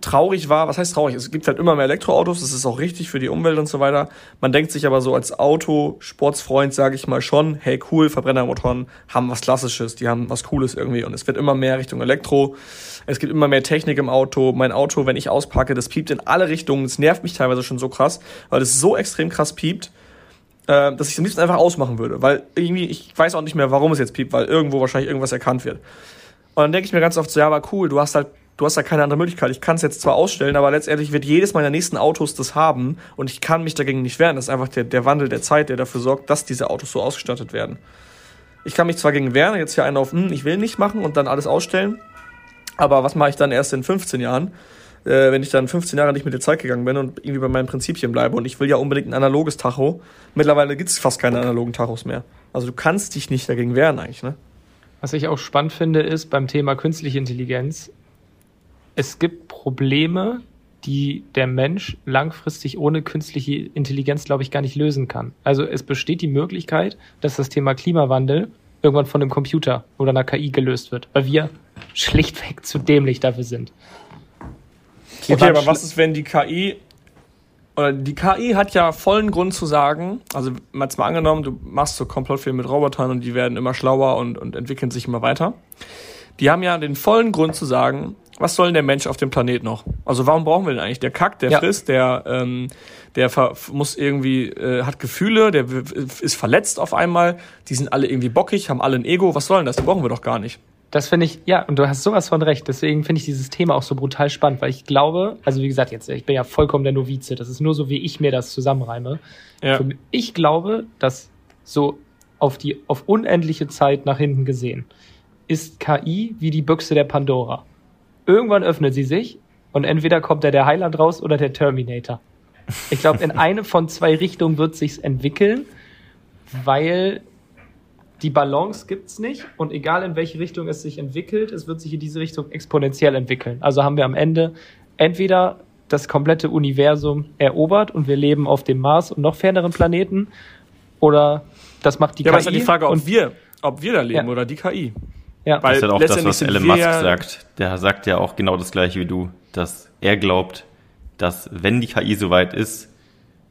traurig war. Was heißt traurig? Es gibt halt immer mehr Elektroautos, das ist auch richtig für die Umwelt und so weiter. Man denkt sich aber so als Auto-Sportsfreund, sage ich mal schon, hey cool, Verbrennermotoren haben was Klassisches, die haben was Cooles irgendwie und es wird immer mehr Richtung Elektro. Es gibt immer mehr Technik im Auto. Mein Auto, wenn ich auspacke, das piept in alle Richtungen. Das nervt mich teilweise schon so krass, weil es so extrem krass piept äh, dass ich es am liebsten einfach ausmachen würde, weil irgendwie, ich weiß auch nicht mehr, warum es jetzt piept, weil irgendwo wahrscheinlich irgendwas erkannt wird. Und dann denke ich mir ganz oft so, ja, aber cool, du hast halt du hast da keine andere Möglichkeit. Ich kann es jetzt zwar ausstellen, aber letztendlich wird jedes meiner nächsten Autos das haben und ich kann mich dagegen nicht wehren. Das ist einfach der, der Wandel der Zeit, der dafür sorgt, dass diese Autos so ausgestattet werden. Ich kann mich zwar gegen wehren, jetzt hier einen auf, hm, ich will nicht machen und dann alles ausstellen, aber was mache ich dann erst in 15 Jahren, äh, wenn ich dann 15 Jahre nicht mit der Zeit gegangen bin und irgendwie bei meinen Prinzipien bleibe und ich will ja unbedingt ein analoges Tacho. Mittlerweile gibt es fast keine analogen Tachos mehr. Also du kannst dich nicht dagegen wehren eigentlich, ne? Was ich auch spannend finde, ist beim Thema künstliche Intelligenz, es gibt Probleme, die der Mensch langfristig ohne künstliche Intelligenz, glaube ich, gar nicht lösen kann. Also es besteht die Möglichkeit, dass das Thema Klimawandel irgendwann von einem Computer oder einer KI gelöst wird, weil wir schlichtweg zu dämlich dafür sind. Wir okay, aber was ist, wenn die KI oder die KI hat ja vollen Grund zu sagen, also mal mal angenommen, du machst so Komplottfilme mit Robotern und die werden immer schlauer und, und entwickeln sich immer weiter. Die haben ja den vollen Grund zu sagen, was soll denn der Mensch auf dem Planet noch? Also warum brauchen wir den eigentlich? Der kackt, der ja. frisst, der, ähm, der muss irgendwie, äh, hat Gefühle, der ist verletzt auf einmal, die sind alle irgendwie bockig, haben alle ein Ego, was soll denn das? Die brauchen wir doch gar nicht. Das finde ich, ja, und du hast sowas von recht. Deswegen finde ich dieses Thema auch so brutal spannend, weil ich glaube, also wie gesagt, jetzt, ich bin ja vollkommen der Novize, das ist nur so, wie ich mir das zusammenreime. Ja. Ich glaube, dass so auf die, auf unendliche Zeit nach hinten gesehen, ist KI wie die Büchse der Pandora. Irgendwann öffnet sie sich und entweder kommt da der Heiland raus oder der Terminator. Ich glaube, in eine von zwei Richtungen wird sich's entwickeln, weil die Balance gibt's nicht und egal in welche Richtung es sich entwickelt, es wird sich in diese Richtung exponentiell entwickeln. Also haben wir am Ende entweder das komplette Universum erobert und wir leben auf dem Mars und noch ferneren Planeten oder das macht die ja, KI. Ja, aber ist ja die Frage, ob wir, ob wir da leben ja. oder die KI. Ja. Weil das ist ja auch das, was Elon Musk sagt. Der sagt ja auch genau das gleiche wie du, dass er glaubt, dass wenn die KI so weit ist,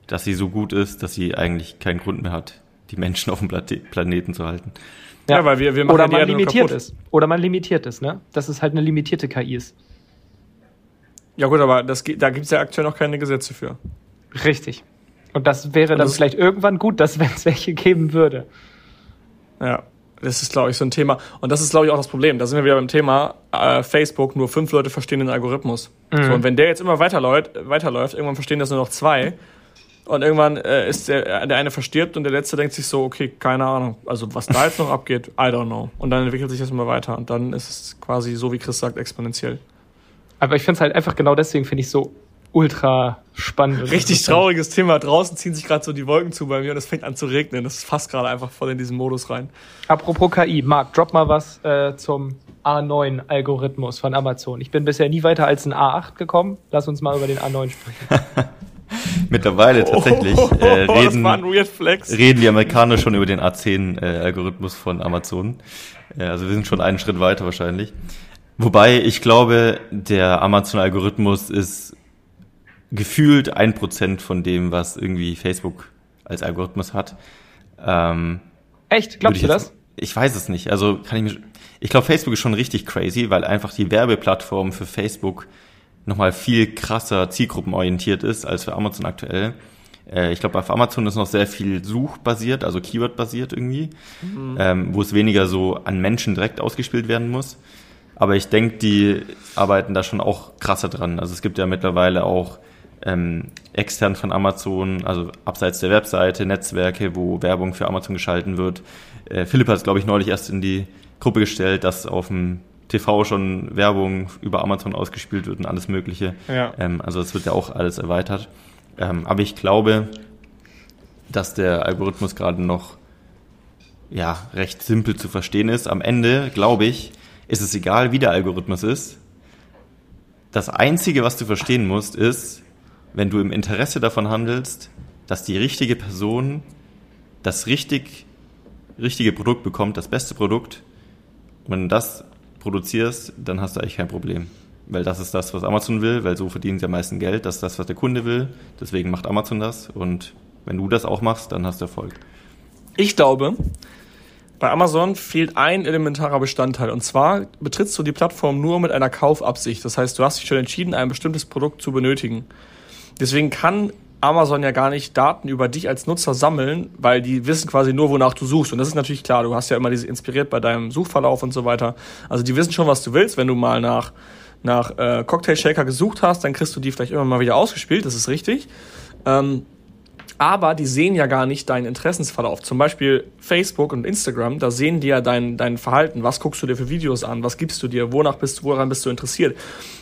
dass sie so gut ist, dass sie eigentlich keinen Grund mehr hat, die Menschen auf dem Planeten zu halten. Ja, ja weil wir, wir machen Oder man limitiert ist. Oder man limitiert ist, ne? Dass es halt eine limitierte KI ist. Ja gut, aber das, da gibt es ja aktuell noch keine Gesetze für. Richtig. Und das wäre dann das vielleicht irgendwann gut, dass wenn es welche geben würde. Ja, das ist, glaube ich, so ein Thema. Und das ist, glaube ich, auch das Problem. Da sind wir wieder beim Thema äh, Facebook. Nur fünf Leute verstehen den Algorithmus. Mhm. So, und wenn der jetzt immer weiterläuft, weiterläuft, irgendwann verstehen das nur noch zwei. Und irgendwann äh, ist der, der eine verstirbt und der letzte denkt sich so, okay, keine Ahnung. Also was da jetzt noch abgeht, I don't know. Und dann entwickelt sich das immer weiter. Und dann ist es quasi so, wie Chris sagt, exponentiell. Aber ich finde es halt einfach genau deswegen, finde ich so ultra spannend. Richtig trauriges Thema. Draußen ziehen sich gerade so die Wolken zu bei mir und es fängt an zu regnen. Das fasst gerade einfach voll in diesen Modus rein. Apropos KI, Marc, drop mal was äh, zum A9-Algorithmus von Amazon. Ich bin bisher nie weiter als ein A8 gekommen. Lass uns mal über den A9 sprechen. Mittlerweile tatsächlich äh, reden, reden die Amerikaner schon über den A10-Algorithmus äh, von Amazon. Äh, also wir sind schon einen Schritt weiter wahrscheinlich. Wobei ich glaube, der Amazon-Algorithmus ist gefühlt ein Prozent von dem, was irgendwie Facebook als Algorithmus hat. Ähm, Echt? Glaubst du jetzt, das? Ich weiß es nicht. Also kann ich mir. Ich glaube, Facebook ist schon richtig crazy, weil einfach die Werbeplattform für Facebook nochmal viel krasser zielgruppenorientiert ist als für Amazon aktuell. Äh, ich glaube, auf Amazon ist noch sehr viel suchbasiert, also Keyword-basiert irgendwie, mhm. ähm, wo es weniger so an Menschen direkt ausgespielt werden muss. Aber ich denke, die arbeiten da schon auch krasser dran. Also es gibt ja mittlerweile auch ähm, extern von Amazon, also abseits der Webseite, Netzwerke, wo Werbung für Amazon geschalten wird. Äh, Philipp hat es, glaube ich, neulich erst in die Gruppe gestellt, dass auf dem TV schon Werbung über Amazon ausgespielt wird und alles Mögliche. Ja. Ähm, also es wird ja auch alles erweitert. Ähm, aber ich glaube, dass der Algorithmus gerade noch ja, recht simpel zu verstehen ist. Am Ende, glaube ich, ist es egal, wie der Algorithmus ist. Das Einzige, was du verstehen musst, ist, wenn du im Interesse davon handelst, dass die richtige Person das richtig, richtige Produkt bekommt, das beste Produkt, und wenn du das produzierst, dann hast du eigentlich kein Problem. Weil das ist das, was Amazon will, weil so verdienen sie am meisten Geld. Das ist das, was der Kunde will. Deswegen macht Amazon das. Und wenn du das auch machst, dann hast du Erfolg. Ich glaube, bei Amazon fehlt ein elementarer Bestandteil. Und zwar betrittst du die Plattform nur mit einer Kaufabsicht. Das heißt, du hast dich schon entschieden, ein bestimmtes Produkt zu benötigen. Deswegen kann Amazon ja gar nicht Daten über dich als Nutzer sammeln, weil die wissen quasi nur, wonach du suchst. Und das ist natürlich klar, du hast ja immer diese inspiriert bei deinem Suchverlauf und so weiter. Also die wissen schon, was du willst. Wenn du mal nach, nach äh, Cocktail Shaker gesucht hast, dann kriegst du die vielleicht immer mal wieder ausgespielt, das ist richtig. Ähm, aber die sehen ja gar nicht deinen Interessensverlauf. Zum Beispiel Facebook und Instagram, da sehen die ja dein, dein Verhalten. Was guckst du dir für Videos an? Was gibst du dir? Wonach bist, woran bist du interessiert?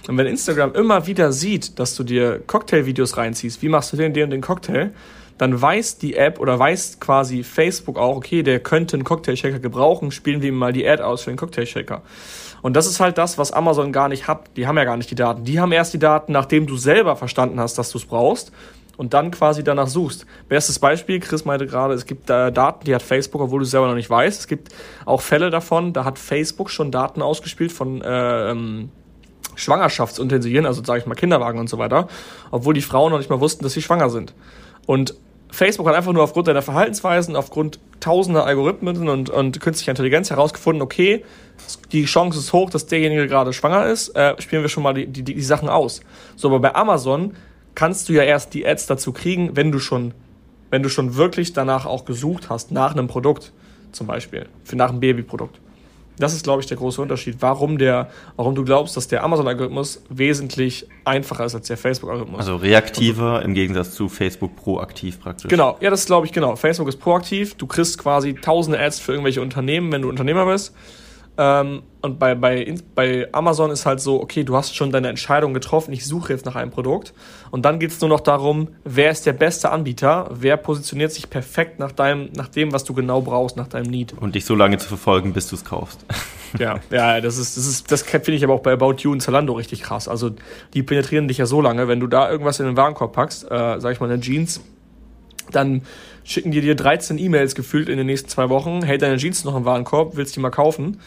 Und wenn Instagram immer wieder sieht, dass du dir Cocktail-Videos reinziehst, wie machst du den, den und den Cocktail? Dann weiß die App oder weiß quasi Facebook auch, okay, der könnte einen Cocktail-Shaker gebrauchen, spielen wir ihm mal die Ad aus für den Cocktail-Shaker. Und das ist halt das, was Amazon gar nicht hat. Die haben ja gar nicht die Daten. Die haben erst die Daten, nachdem du selber verstanden hast, dass du es brauchst und dann quasi danach suchst. Bestes Beispiel, Chris meinte gerade, es gibt äh, Daten, die hat Facebook, obwohl du es selber noch nicht weißt. Es gibt auch Fälle davon, da hat Facebook schon Daten ausgespielt von äh, ähm, Schwangerschaftsutensilien, also sage ich mal Kinderwagen und so weiter, obwohl die Frauen noch nicht mal wussten, dass sie schwanger sind. Und Facebook hat einfach nur aufgrund deiner Verhaltensweisen, aufgrund tausender Algorithmen und, und künstlicher Intelligenz herausgefunden, okay, die Chance ist hoch, dass derjenige gerade schwanger ist, äh, spielen wir schon mal die, die, die Sachen aus. So, aber bei Amazon kannst du ja erst die Ads dazu kriegen, wenn du schon, wenn du schon wirklich danach auch gesucht hast, nach einem Produkt zum Beispiel, für nach einem Babyprodukt. Das ist, glaube ich, der große Unterschied, warum der, warum du glaubst, dass der Amazon-Algorithmus wesentlich einfacher ist als der Facebook-Algorithmus. Also reaktiver im Gegensatz zu Facebook proaktiv praktisch. Genau, ja, das glaube ich genau. Facebook ist proaktiv. Du kriegst quasi tausende Ads für irgendwelche Unternehmen, wenn du Unternehmer bist. Ähm, und bei, bei, bei Amazon ist halt so, okay, du hast schon deine Entscheidung getroffen, ich suche jetzt nach einem Produkt. Und dann geht es nur noch darum, wer ist der beste Anbieter, wer positioniert sich perfekt nach, deinem, nach dem, was du genau brauchst, nach deinem Need. Und dich so lange zu verfolgen, bis du es kaufst. Ja, ja, das ist, das ist, das finde ich aber auch bei About You und Zalando richtig krass. Also die penetrieren dich ja so lange, wenn du da irgendwas in den Warenkorb packst, äh, sag ich mal, eine Jeans, dann schicken die dir 13 E-Mails gefühlt in den nächsten zwei Wochen, hey, deine Jeans noch im Warenkorb, willst du die mal kaufen?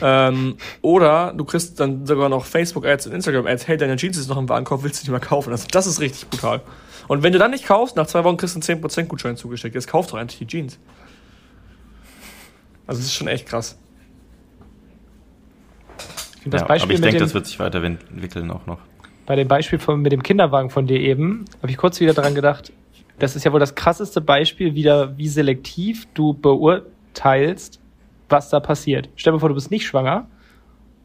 Ähm, oder du kriegst dann sogar noch Facebook-Ads und Instagram-Ads. Hey, deine Jeans ist noch im Warenkorb, willst du die mal kaufen? Also, das ist richtig brutal. Und wenn du dann nicht kaufst, nach zwei Wochen kriegst du einen 10% Gutschein zugeschickt. Jetzt kauf doch eigentlich die Jeans. Also, das ist schon echt krass. Ja, aber ich denke, das wird sich weiterentwickeln auch noch. Bei dem Beispiel von, mit dem Kinderwagen von dir eben, habe ich kurz wieder daran gedacht, das ist ja wohl das krasseste Beispiel wieder, wie selektiv du beurteilst, was da passiert. Stell dir vor, du bist nicht schwanger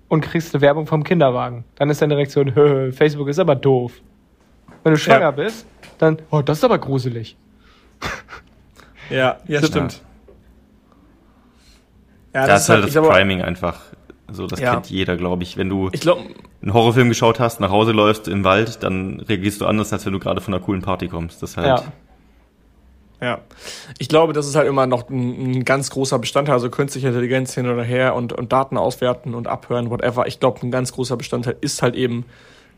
und kriegst eine Werbung vom Kinderwagen. Dann ist deine Reaktion, Facebook ist aber doof. Wenn du schwanger ja. bist, dann, oh, das ist aber gruselig. Ja, ja, stimmt. Ja, das, das ist halt das Priming einfach. So, das ja. kennt jeder, glaube ich. Wenn du ich glaub, einen Horrorfilm geschaut hast, nach Hause läufst im Wald, dann reagierst du anders, als wenn du gerade von einer coolen Party kommst. Das halt. Ja. Ja, ich glaube, das ist halt immer noch ein, ein, ganz großer Bestandteil, also künstliche Intelligenz hin oder her und, und Daten auswerten und abhören, whatever. Ich glaube, ein ganz großer Bestandteil ist halt eben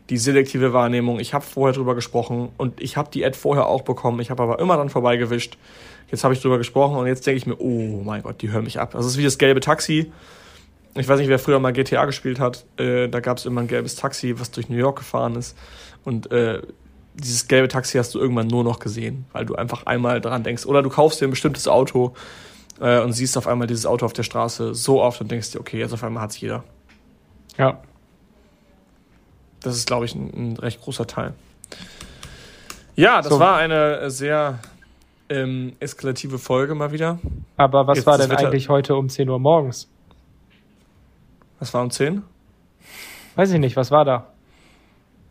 die selektive Wahrnehmung. Ich habe vorher drüber gesprochen und ich habe die Ad vorher auch bekommen. Ich habe aber immer dann vorbeigewischt. Jetzt habe ich drüber gesprochen und jetzt denke ich mir, oh mein Gott, die hören mich ab. Also es ist wie das gelbe Taxi. Ich weiß nicht, wer früher mal GTA gespielt hat. Äh, da gab es immer ein gelbes Taxi, was durch New York gefahren ist. Und äh, dieses gelbe Taxi hast du irgendwann nur noch gesehen, weil du einfach einmal dran denkst. Oder du kaufst dir ein bestimmtes Auto äh, und siehst auf einmal dieses Auto auf der Straße so oft und denkst dir, okay, jetzt auf einmal hat es jeder. Ja. Das ist, glaube ich, ein, ein, recht großer Teil. Ja, das so. war eine sehr ähm, eskalative Folge mal wieder. Aber was Jetzt war denn eigentlich heute um 10 Uhr morgens? Was war um 10? Weiß ich nicht, was war da?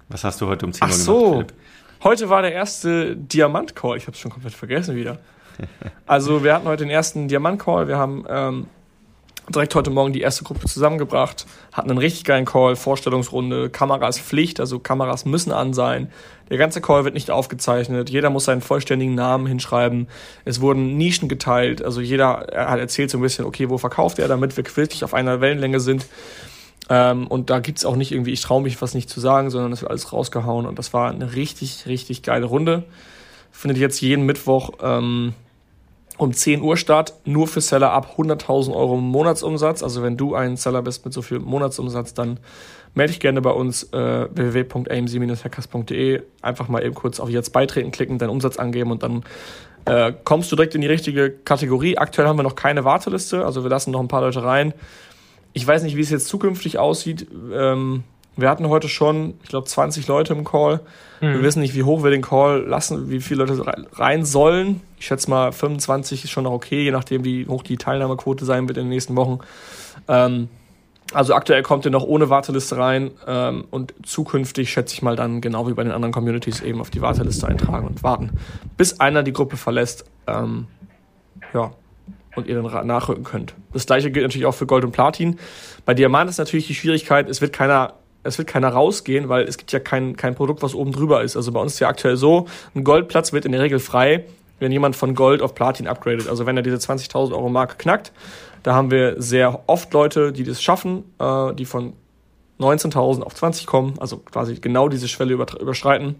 Was hast du heute um 10 Ach Uhr so. gemacht, Philipp? Heute war der erste Diamant-Call. Ich habe es schon komplett vergessen wieder. Also wir hatten heute den ersten Diamant-Call. Wir haben ähm, direkt heute Morgen die erste Gruppe zusammengebracht, hatten einen richtig geilen Call, Vorstellungsrunde, Kameras Pflicht, also Kameras müssen an sein. Der ganze Call wird nicht aufgezeichnet, jeder muss seinen vollständigen Namen hinschreiben. Es wurden Nischen geteilt, also jeder hat erzählt so ein bisschen, okay, wo verkauft er, damit wir wirklich auf einer Wellenlänge sind. Ähm, und da gibt's auch nicht irgendwie, ich traue mich was nicht zu sagen, sondern es wird alles rausgehauen. Und das war eine richtig, richtig geile Runde. Findet jetzt jeden Mittwoch ähm, um 10 Uhr Start, nur für Seller ab 100.000 Euro Monatsumsatz. Also wenn du ein Seller bist mit so viel Monatsumsatz, dann melde dich gerne bei uns äh, www.amc-hackers.de. Einfach mal eben kurz auf Jetzt beitreten klicken, deinen Umsatz angeben und dann äh, kommst du direkt in die richtige Kategorie. Aktuell haben wir noch keine Warteliste, also wir lassen noch ein paar Leute rein. Ich weiß nicht, wie es jetzt zukünftig aussieht. Ähm, wir hatten heute schon, ich glaube, 20 Leute im Call. Mhm. Wir wissen nicht, wie hoch wir den Call lassen, wie viele Leute rein sollen. Ich schätze mal, 25 ist schon noch okay, je nachdem, wie hoch die Teilnahmequote sein wird in den nächsten Wochen. Ähm, also aktuell kommt ihr noch ohne Warteliste rein ähm, und zukünftig schätze ich mal dann genau wie bei den anderen Communities eben auf die Warteliste eintragen und warten, bis einer die Gruppe verlässt. Ähm, ja, und ihr dann nachrücken könnt. Das gleiche gilt natürlich auch für Gold und Platin. Bei Diamant ist natürlich die Schwierigkeit, es wird keiner es wird keiner rausgehen, weil es gibt ja kein, kein Produkt, was oben drüber ist. Also bei uns ist ja aktuell so, ein Goldplatz wird in der Regel frei, wenn jemand von Gold auf Platin upgradet. Also wenn er diese 20.000 Euro Marke knackt, da haben wir sehr oft Leute, die das schaffen, äh, die von 19.000 auf 20 kommen, also quasi genau diese Schwelle überschreiten,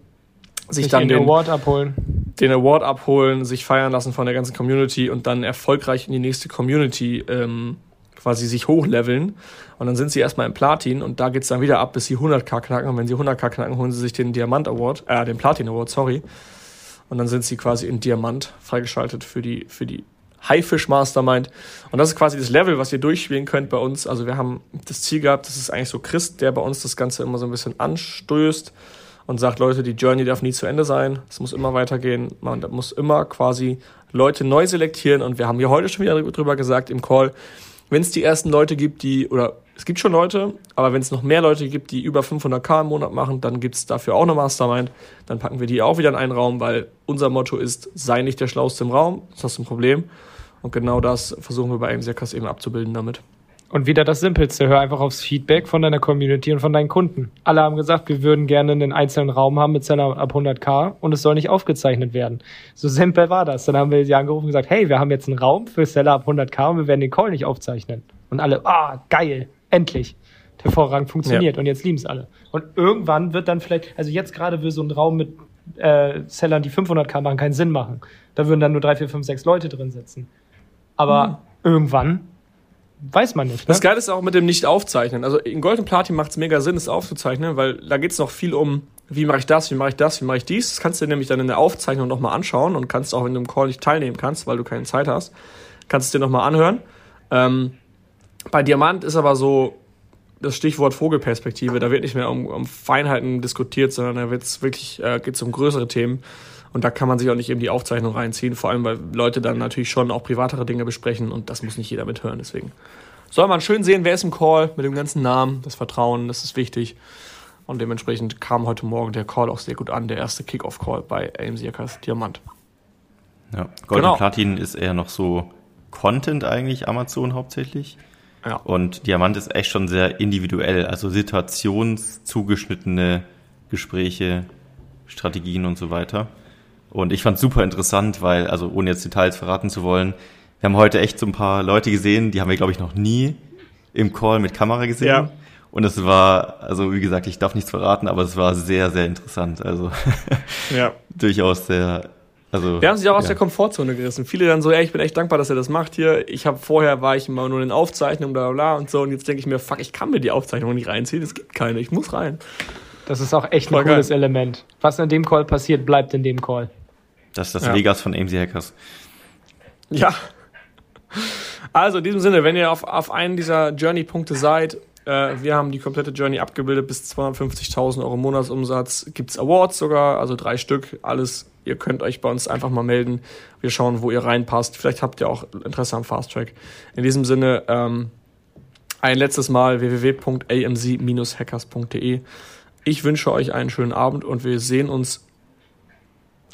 sich, sich dann den, den Award abholen. Den Award abholen, sich feiern lassen von der ganzen Community und dann erfolgreich in die nächste Community ähm, quasi sich hochleveln. Und dann sind sie erstmal im Platin und da geht es dann wieder ab, bis sie 100k knacken. Und wenn sie 100k knacken, holen sie sich den Diamant Award, äh, den Platin Award, sorry. Und dann sind sie quasi in Diamant freigeschaltet für die, für die Haifisch Mastermind. Und das ist quasi das Level, was ihr durchspielen könnt bei uns. Also wir haben das Ziel gehabt, das ist eigentlich so Christ, der bei uns das Ganze immer so ein bisschen anstößt und sagt, Leute, die Journey darf nie zu Ende sein. Es muss immer weitergehen. Man muss immer quasi Leute neu selektieren. Und wir haben hier heute schon wieder drüber gesagt im Call, wenn es die ersten Leute gibt, die, oder es gibt schon Leute, aber wenn es noch mehr Leute gibt, die über 500k im Monat machen, dann gibt es dafür auch eine Mastermind. Dann packen wir die auch wieder in einen Raum, weil unser Motto ist, sei nicht der Schlauste im Raum, das ist ein Problem. Und genau das versuchen wir bei AMC eben abzubilden damit. Und wieder das Simpelste, hör einfach aufs Feedback von deiner Community und von deinen Kunden. Alle haben gesagt, wir würden gerne einen einzelnen Raum haben mit Seller ab 100k und es soll nicht aufgezeichnet werden. So simpel war das. Dann haben wir sie angerufen und gesagt, hey, wir haben jetzt einen Raum für Seller ab 100k und wir werden den Call nicht aufzeichnen. Und alle, ah, geil, endlich. Hervorragend funktioniert ja. und jetzt lieben es alle. Und irgendwann wird dann vielleicht, also jetzt gerade will so ein Raum mit äh, Sellern, die 500k machen, keinen Sinn machen. Da würden dann nur drei, vier, fünf, sechs Leute drin sitzen. Aber hm. irgendwann weiß man nicht. Ne? Das Geile ist auch mit dem Nicht-Aufzeichnen. Also in Gold und Platin macht es mega Sinn, es aufzuzeichnen, weil da geht es noch viel um, wie mache ich das, wie mache ich das, wie mache ich dies. Das kannst du dir nämlich dann in der Aufzeichnung nochmal anschauen und kannst auch, wenn du im Call nicht teilnehmen kannst, weil du keine Zeit hast, kannst es dir nochmal anhören. Ähm, bei Diamant ist aber so das Stichwort Vogelperspektive. Da wird nicht mehr um, um Feinheiten diskutiert, sondern da wird's wirklich, äh, geht es um größere Themen. Und da kann man sich auch nicht eben die Aufzeichnung reinziehen, vor allem weil Leute dann natürlich schon auch privatere Dinge besprechen und das muss nicht jeder mithören. Deswegen soll man schön sehen, wer ist im Call mit dem ganzen Namen, das Vertrauen, das ist wichtig. Und dementsprechend kam heute Morgen der Call auch sehr gut an, der erste Kickoff-Call bei AMC Hackers Diamant. Ja, Gold genau. und Platin ist eher noch so Content eigentlich, Amazon hauptsächlich. Ja. Und Diamant ist echt schon sehr individuell, also situationszugeschnittene Gespräche, Strategien und so weiter. Und ich fand super interessant, weil, also ohne jetzt Details verraten zu wollen, wir haben heute echt so ein paar Leute gesehen, die haben wir, glaube ich, noch nie im Call mit Kamera gesehen. Ja. Und es war, also wie gesagt, ich darf nichts verraten, aber es war sehr, sehr interessant. Also ja. durchaus sehr also, wir haben sich auch aus der Komfortzone gerissen. Viele dann so, ey, ich bin echt dankbar, dass er das macht hier. Ich habe vorher war ich immer nur in Aufzeichnungen, bla bla und so. Und jetzt denke ich mir, fuck, ich kann mir die Aufzeichnung nicht reinziehen. Es gibt keine, ich muss rein. Das ist auch echt ein cooles geil. Element. Was in dem Call passiert, bleibt in dem Call. Das ist das ja. Vegas von AMC Hackers. Ja. Also in diesem Sinne, wenn ihr auf, auf einen dieser Journey-Punkte seid, äh, wir haben die komplette Journey abgebildet bis 250.000 Euro Monatsumsatz. Gibt's Awards sogar, also drei Stück, alles Ihr könnt euch bei uns einfach mal melden. Wir schauen, wo ihr reinpasst. Vielleicht habt ihr auch Interesse am Fast Track. In diesem Sinne, ähm, ein letztes Mal www.amc-hackers.de. Ich wünsche euch einen schönen Abend und wir sehen uns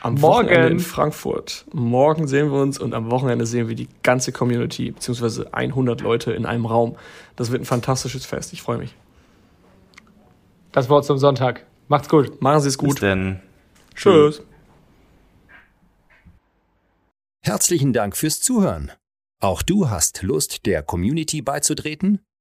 am Morgen. Wochenende in Frankfurt. Morgen sehen wir uns und am Wochenende sehen wir die ganze Community, beziehungsweise 100 Leute in einem Raum. Das wird ein fantastisches Fest. Ich freue mich. Das Wort zum Sonntag. Macht's gut. Machen Sie es gut. Bis denn. Tschüss. Herzlichen Dank fürs Zuhören. Auch du hast Lust, der Community beizutreten?